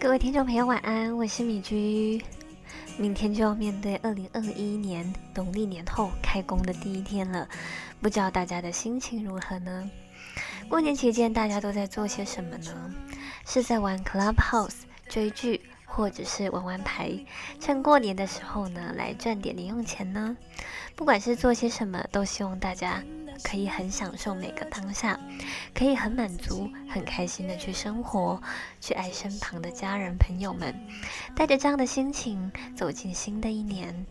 各位听众朋友，晚安，我是米居。明天就要面对二零二一年农历年后开工的第一天了，不知道大家的心情如何呢？过年期间大家都在做些什么呢？是在玩 Clubhouse 追剧，或者是玩玩牌，趁过年的时候呢来赚点零用钱呢？不管是做些什么，都希望大家。可以很享受每个当下，可以很满足、很开心的去生活，去爱身旁的家人朋友们，带着这样的心情走进新的一年。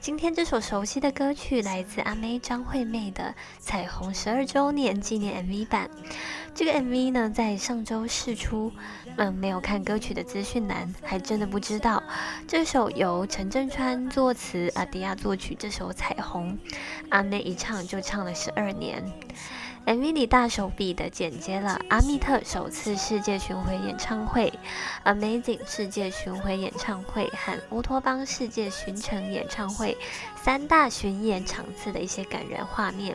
今天这首熟悉的歌曲来自阿妹张惠妹的《彩虹十二周年纪念 MV 版》。这个 MV 呢，在上周试出，嗯，没有看歌曲的资讯栏，还真的不知道这首由陈振川作词、阿迪亚作曲这首《彩虹》，阿妹一唱就唱了十二年。MV 里大手笔的剪接了阿密特首次世界巡回演唱会、Amazing 世界巡回演唱会和乌托邦世界巡程演唱会三大巡演场次的一些感人画面。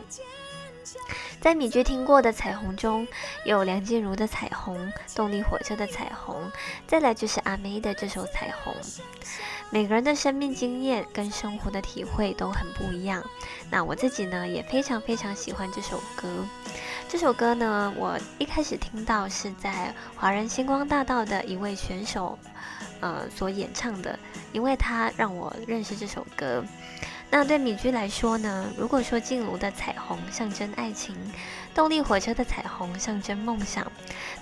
在米居听过的彩虹中有梁静茹的《彩虹》，动力火车的《彩虹》，再来就是阿妹的这首《彩虹》。每个人的生命经验跟生活的体会都很不一样。那我自己呢，也非常非常喜欢这首歌。这首歌呢，我一开始听到是在华人星光大道的一位选手，呃，所演唱的，因为他让我认识这首歌。那对米居来说呢？如果说静茹的彩虹象征爱情，动力火车的彩虹象征梦想，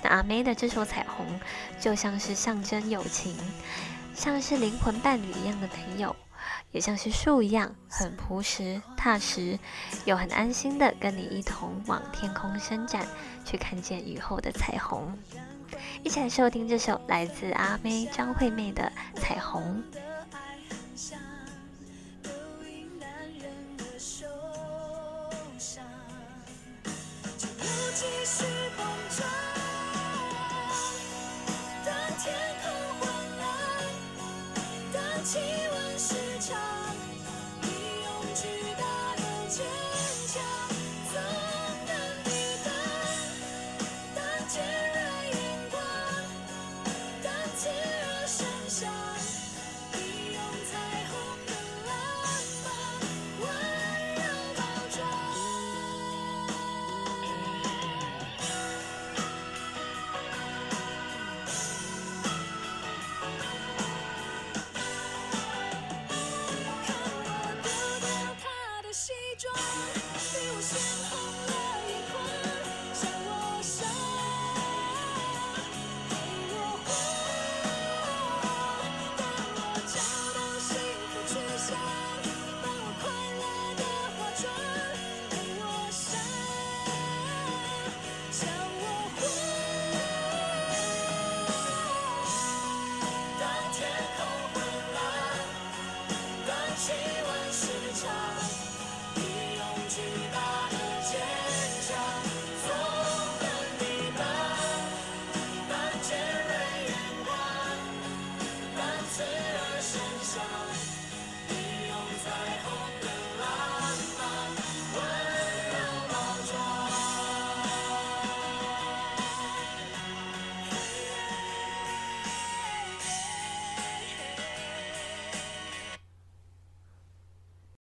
那阿妹的这首彩虹就像是象征友情，像是灵魂伴侣一样的朋友，也像是树一样很朴实踏实，又很安心的跟你一同往天空伸展，去看见雨后的彩虹。一起来收听这首来自阿妹张惠妹的彩虹。